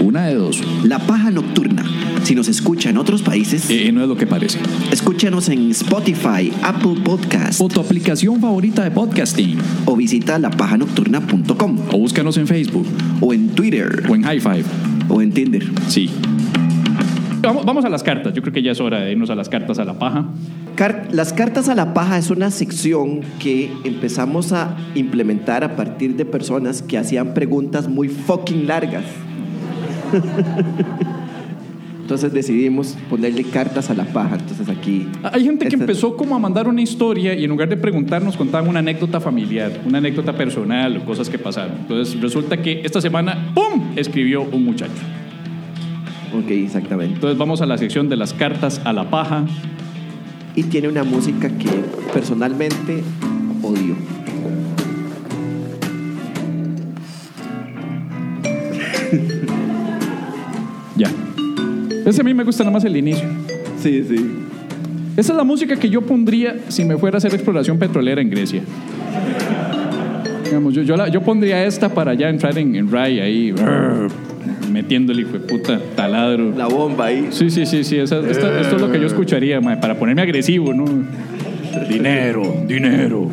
Una de dos. La Paja Nocturna. Si nos escucha en otros países, Eh, no es lo que parece. escúchanos en Spotify, Apple Podcast O tu aplicación favorita de podcasting. o visita lapajanocturna.com O búscanos en Facebook. o en Twitter O en High Five. o en Tinder. Sí. Vamos, vamos a las cartas. Yo creo que ya es hora de irnos a las cartas a la paja. Car- Las cartas a la paja es una sección que empezamos a implementar a partir de personas que hacían preguntas muy fucking largas. Entonces decidimos ponerle cartas a la paja. Entonces aquí. Hay gente que empezó como a mandar una historia y en lugar de preguntarnos contaban una anécdota familiar, una anécdota personal o cosas que pasaron. Entonces resulta que esta semana, ¡pum!, escribió un muchacho. Ok, exactamente. Entonces vamos a la sección de las cartas a la paja. Y tiene una música que personalmente odio. Ese a mí me gusta nada más el inicio. Sí, sí. Esa es la música que yo pondría si me fuera a hacer exploración petrolera en Grecia. Digamos, yo, yo, la- yo pondría esta para ya entrar en, en Rai ahí, brr, metiéndole hijo de puta taladro. La bomba ahí. Sí, sí, sí, sí. esa- esta- esto es lo que yo escucharía, mae, para ponerme agresivo, ¿no? Dinero, dinero.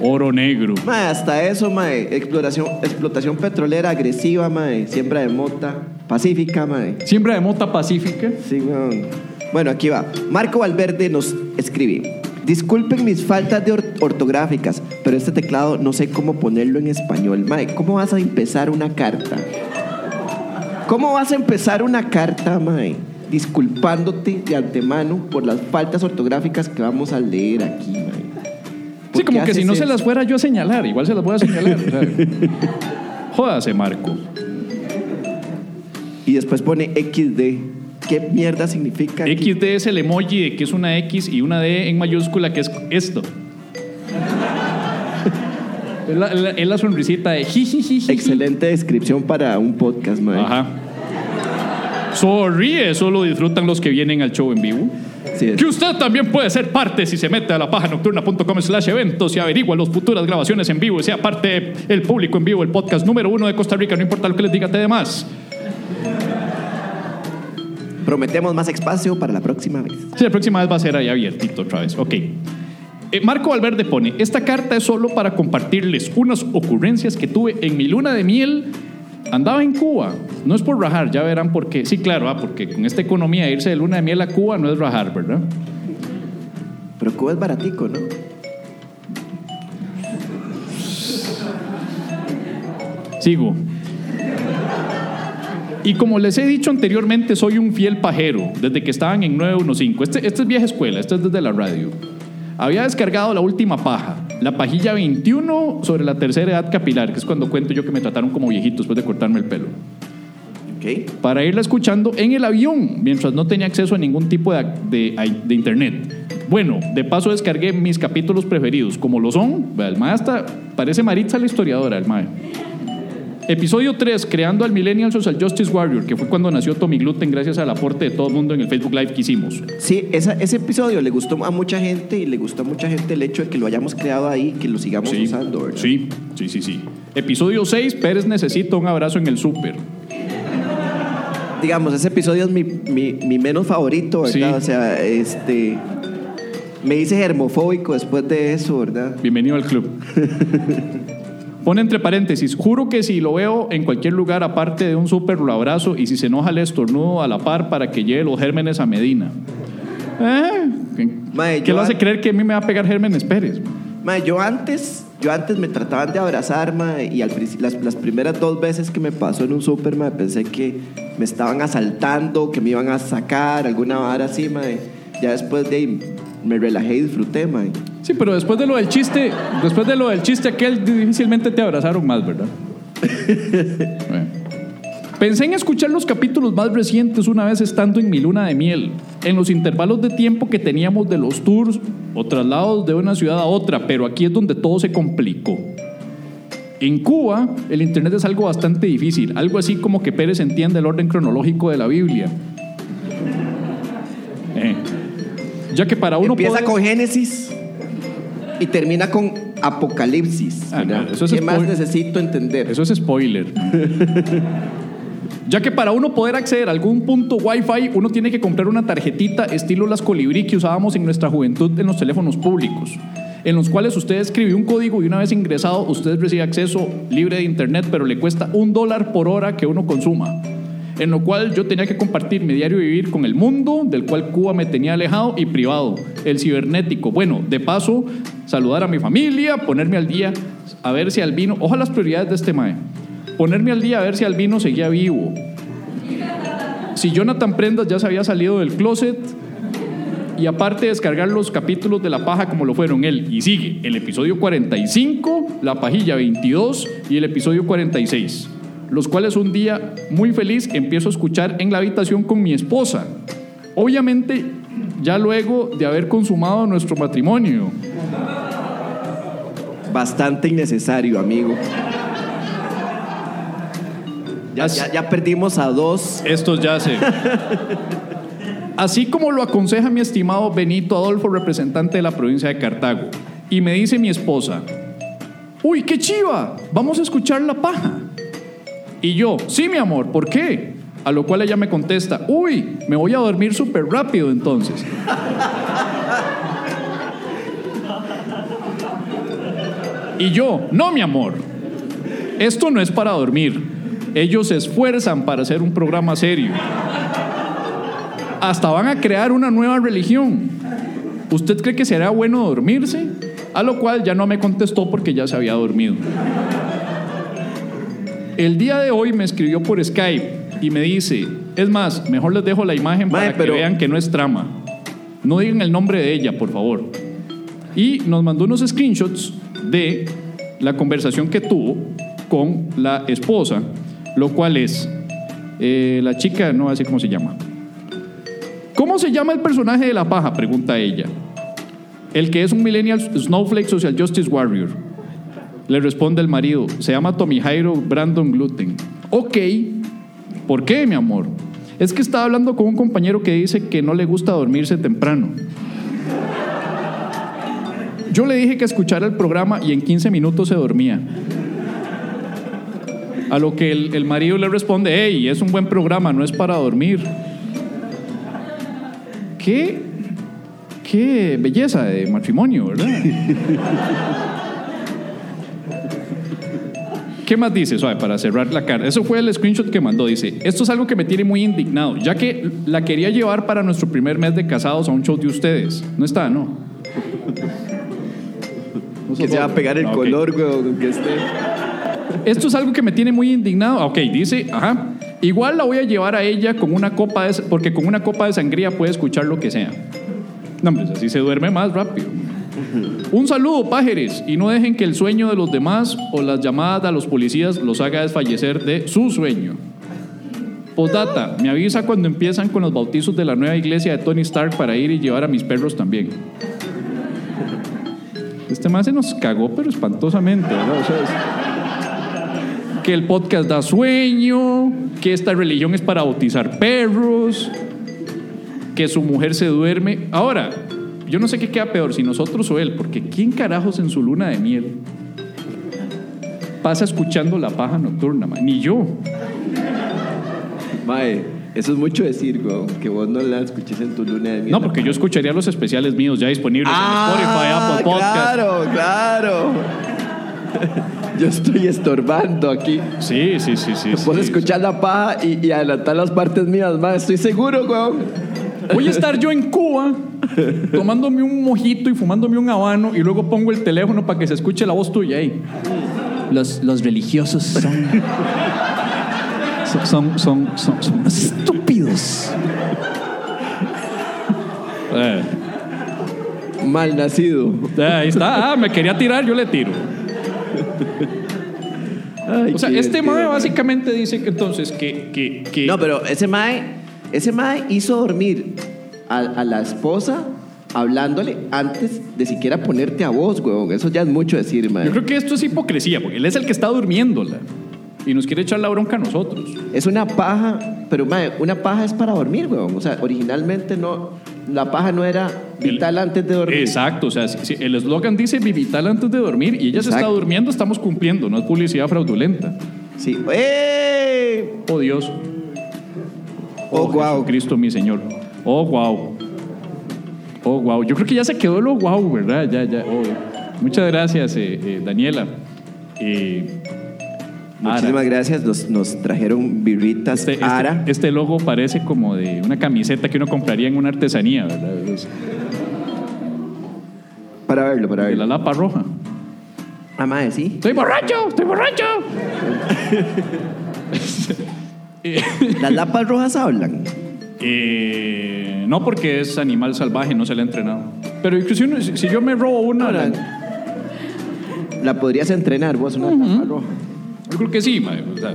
Oro negro. Mae, hasta eso, mae. Exploración, explotación petrolera agresiva, mae. Siembra de mota. Pacífica, mae. Siembra de mota pacífica. Sí, weón. Bueno, aquí va. Marco Valverde nos escribe. Disculpen mis faltas de or- ortográficas, pero este teclado no sé cómo ponerlo en español. Mae, ¿cómo vas a empezar una carta? ¿Cómo vas a empezar una carta, Mae? Disculpándote de antemano por las faltas ortográficas que vamos a leer aquí, Mae. ¿Por Sí, como que si no se las fuera yo a señalar, igual se las voy a señalar. Jódase, Marco. Y después pone XD. ¿Qué mierda significa? XD es el emoji de que es una X y una D en mayúscula que es esto. es, la, la- es la sonrisita de jijijiji. Excelente descripción para un podcast, Mae. Ajá. Sorry, eso lo disfrutan los que vienen al show en vivo. Sí. Que usted también puede ser parte si se mete a la paja nocturna.com slash eventos y averigua las futuras grabaciones en vivo y sea parte el público en vivo, el podcast número uno de Costa Rica, no importa lo que les diga te demás. Prometemos más espacio para la próxima vez. Sí, la próxima vez va a ser ahí abiertito otra vez. Ok. Eh, Marco Valverde pone, esta carta es solo para compartirles unas ocurrencias que tuve en mi luna de miel. Andaba en Cuba. No es por rajar, ya verán por qué. Sí, claro, ah, porque con esta economía irse de luna de miel a Cuba no es rajar, ¿verdad? Pero Cuba es baratico, ¿no? Sigo. Y como les he dicho anteriormente, soy un fiel pajero desde que estaban en 915. Este, este es vieja escuela, este es desde la radio. Había descargado la última paja, la pajilla 21 sobre la tercera edad capilar, que es cuando cuento yo que me trataron como viejito después de cortarme el pelo. Ok. Para irla escuchando en el avión, mientras no tenía acceso a ningún tipo de, de- de internet. Bueno, de paso descargué mis capítulos preferidos, como lo son. El mae hasta parece Maritza la historiadora, el mae. Episodio 3, creando al Millennial Social Justice Warrior, que fue cuando nació Tommy Gluten gracias al aporte de todo el mundo en el Facebook Live que hicimos. Sí, esa- ese episodio le gustó a mucha gente y le gustó a mucha gente el hecho de que lo hayamos creado ahí, que lo sigamos Sí, usando, ¿verdad? sí, sí, sí, sí. Episodio 6, Pérez necesita un abrazo en el súper. Digamos, ese episodio es mi, mi- mi menos favorito, ¿verdad? Sí. O sea, este. Me hice germofóbico después de eso, ¿verdad? Bienvenido al club. Pone entre paréntesis, juro que si lo veo en cualquier lugar aparte de un súper lo abrazo y si se enoja le estornudo a la par para que lleve los gérmenes a Medina. ¿Eh? ¿Qué, lo hace creer que a mí me va a pegar gérmenes Pérez? Mae, yo antes, yo antes me trataban de abrazar, y al las, las primeras dos veces que me pasó en un súper, pensé que me estaban asaltando, que me iban a sacar, alguna vara así, mae. Ya después de ahí me relajé y disfruté, mae. Sí, pero después de lo del chiste, después de lo del chiste aquel, difícilmente te abrazaron más, ¿verdad? Bueno. Pensé en escuchar los capítulos más recientes una vez estando en mi luna de miel, en los intervalos de tiempo que teníamos de los tours o traslados de una ciudad a otra, pero aquí es donde todo se complicó. En Cuba, el Internet es algo bastante difícil, algo así como que Pérez entienda el orden cronológico de la Biblia. Eh, Ya que para uno Empieza poder- con Génesis y termina con Apocalipsis. Ah, eso es ¿Qué más necesito entender? Eso es spoiler. ya que para uno poder acceder a algún punto Wi-Fi, uno tiene que comprar una tarjetita estilo las colibrí que usábamos en nuestra juventud en los teléfonos públicos, en los cuales usted escribe un código y una vez ingresado, usted recibe acceso libre de internet, pero le cuesta un dólar por hora que uno consuma. En lo cual yo tenía que compartir mi diario vivir con el mundo, del cual Cuba me tenía alejado y privado, el cibernético. Bueno, de paso, saludar a mi familia, ponerme al día, a ver si Albino, ojalá las prioridades de este mae, ponerme al día a ver si Albino seguía vivo. Si Jonathan Prendas ya se había salido del closet, y aparte descargar los capítulos de La Paja como lo fueron él. Y sigue el episodio 45, La Pajilla 22 y el episodio 46. Los cuales un día muy feliz empiezo a escuchar en la habitación con mi esposa. Obviamente ya luego de haber consumado nuestro matrimonio. Bastante innecesario, amigo. Ya, ya perdimos a dos. Estos ya se... Así como lo aconseja mi estimado Benito Adolfo, representante de la provincia de Cartago. Y me dice mi esposa, uy, qué chiva, vamos a escuchar la paja. Y yo, sí, mi amor, ¿por qué? A lo cual ella me contesta, uy, me voy a dormir súper rápido entonces. Y yo, no, mi amor, esto no es para dormir. Ellos se esfuerzan para hacer un programa serio. Hasta van a crear una nueva religión. ¿Usted cree que será bueno dormirse? A lo cual ya no me contestó porque ya se había dormido. El día de hoy me escribió por Skype y me dice, es más, mejor les dejo la imagen Mae, para pero- que vean que no es trama. No digan el nombre de ella, por favor. Y nos mandó unos screenshots de la conversación que tuvo con la esposa, lo cual es, eh, la chica, no sé cómo se llama. ¿Cómo se llama el personaje de la paja? Pregunta ella. El que es un millennial snowflake social justice warrior. Le responde el marido, se llama Tommy Jairo Brandon Gluten. Ok, ¿por qué, mi amor? Es que estaba hablando con un compañero que dice que no le gusta dormirse temprano. Yo le dije que escuchara el programa y en 15 minutos se dormía. A lo que el, el marido le responde, hey, es un buen programa, no es para dormir. Qué, qué belleza de matrimonio, ¿verdad? ¿Qué más dice, suave, para cerrar la cara? Eso fue el screenshot que mandó. Dice, esto es algo que me tiene muy indignado, ya que la quería llevar para nuestro primer mes de casados a un show de ustedes. No está, ¿no? Que se va a pegar el Ah, ok. color, weón, que esté. Esto es algo que me tiene muy indignado. Ok, dice, ajá. Igual la voy a llevar a ella con una copa de, porque con una copa de sangría puede escuchar lo que sea. No, hombre, así se duerme más rápido. Un saludo, pájeres, y no dejen que el sueño de los demás o las llamadas a los policías los haga desfallecer de su sueño. Postdata, me avisa cuando empiezan con los bautizos de la nueva iglesia de Tony Stark para ir y llevar a mis perros también. Este más se nos cagó, pero espantosamente, ¿verdad? Que el podcast da sueño, que esta religión es para bautizar perros, que su mujer se duerme. Ahora, yo no sé qué queda peor, si nosotros o él, porque ¿quién carajos en su luna de miel pasa escuchando la paja nocturna? man? Ni yo. Mae, eso es mucho decir, weón, que vos no la escuches en tu luna de miel. No, porque yo escucharía los especiales míos ya disponibles Ah, en Spotify, Apple Podcast. claro, claro. Yo estoy estorbando aquí. Sí, sí, sí, sí. Vos sí. escuchar la paja y, y adelantar las partes mías, mae. Estoy seguro, weón. Voy a estar yo en Cuba tomándome un mojito y fumándome un habano y luego pongo el teléfono para que se escuche la voz tuya ahí. Los, los religiosos son, son, son, son, estúpidos. Eh, Mal nacido. eh, ahí está, ah, me quería tirar, yo le tiro. Ay, O sea, este mae. básicamente dice que entonces que... que, que No, pero ese mae, ese mae hizo dormir a, a la esposa hablándole antes de siquiera ponerte a voz, weón. Eso ya es mucho decir, mae. Yo creo que esto es hipocresía, porque él es el que está durmiéndola y nos quiere echar la bronca a nosotros. Es una paja, pero mae, una paja es para dormir, weón. O sea, originalmente no, la paja no era vital El- antes de dormir. Exacto, o sea, si- si el eslogan dice vital antes de dormir y ella se está durmiendo, estamos cumpliendo, no es publicidad fraudulenta. Sí. ¡Eh! Oh. Oh, guau. Cristo mi Señor. Oh, wow. Oh, wow. Yo creo que ya se quedó lo wow, ¿verdad? Ya, ya. oh. Muchas gracias, eh, eh, Daniela. Eh, Muchísimas Ara. gracias. Nos, nos trajeron birritas Este, este- Ara. este logo parece como de una camiseta que uno compraría en una artesanía, ¿verdad? Es Para verlo, para de la verlo. lapa roja. Ah, mae, sí. ¡Estoy borracho! ¡Estoy borracho! Eh, Las lapas rojas hablan. eh, no porque es animal salvaje, no se le ha entrenado. Pero si, uno- si- yo me robo una, Ahora, La podrías entrenar vos, una lapa roja. yo creo que sí, o sea,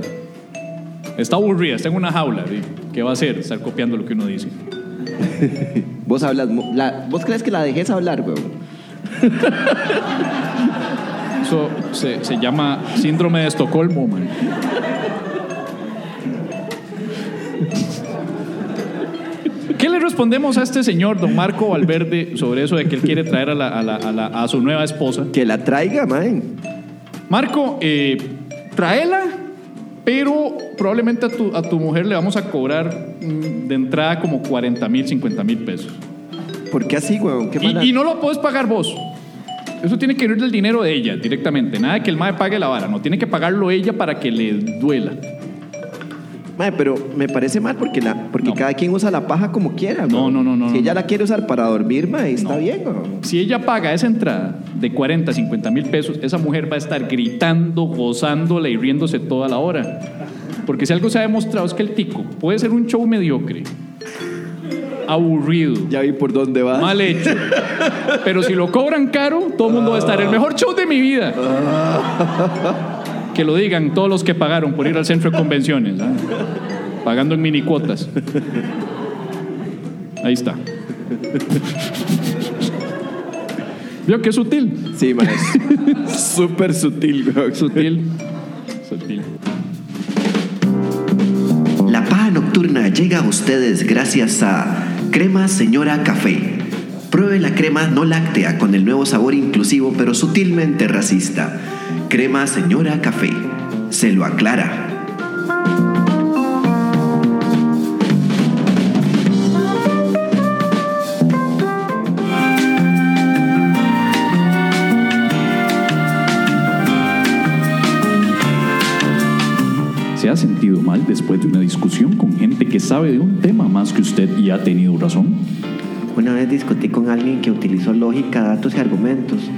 está aburrida, está en una jaula. ¿sí? ¿Qué va a hacer? Estar copiando lo que uno dice. Vos hablas. mu- la- ¿Vos crees que la dejes hablar, weón? Eso se, se llama síndrome de Estocolmo, man. Respondemos a este señor, don Marco Valverde, sobre eso de que él quiere traer a, la- a la- a la- a su nueva esposa? Que la traiga, mae. Marco, eh, tráela, pero probablemente a tu, a tu mujer le vamos a cobrar mm, de entrada como 40 mil, 50 mil pesos. ¿Por qué así, weón? ¿Qué mala- Y, y no lo puedes pagar vos. Eso tiene que ir del dinero de ella directamente. Nada de que el MAE pague la vara. No, tiene que pagarlo ella para que le duela. Mae, pero me parece mal porque, la, porque No. cada quien usa la paja como quiera. No, no, no, no, Si no, ella no. la quiere usar para dormir, mae, está bien. Si ella paga esa entrada de 40, 50 mil pesos, esa mujer va a estar gritando, gozándola y riéndose toda la hora. Porque si algo se ha demostrado es que el tico puede ser un show mediocre, aburrido, Ya vi por dónde va. mal hecho. Pero si lo cobran caro, todo el mundo va a estar el mejor show de mi vida. Que lo digan todos los que pagaron por ir al centro de convenciones, ¿ah? pagando en mini cuotas. Ahí está. ¿Vio qué sutil? Sí, mae. Súper sutil, weón. Sutil. Sutil. La paja nocturna llega a ustedes gracias a Crema Señora Café. Pruebe la crema no láctea con el nuevo sabor inclusivo pero sutilmente racista. Crema Señora Café. Se lo aclara. ¿Se ha sentido mal después de una discusión con gente que sabe de un tema más que usted y ha tenido razón? Una vez discutí con alguien que utilizó lógica, datos y argumentos.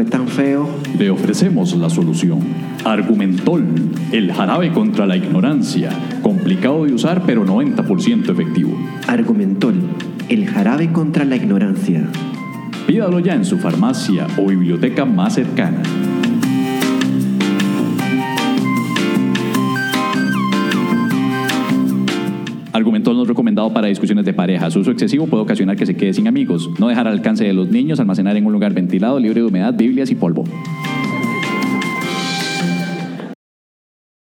Fue tan feo. Le ofrecemos la solución. Argumentol, el jarabe contra la ignorancia. Complicado de usar, pero 90% efectivo. Argumentol. El jarabe contra la ignorancia. Pídalo ya en su farmacia o biblioteca más cercana. No es recomendado para discusiones de pareja. Su uso excesivo puede ocasionar que se quede sin amigos. No dejar al alcance de los niños. Almacenar en un lugar ventilado, libre de humedad, biblias y polvo.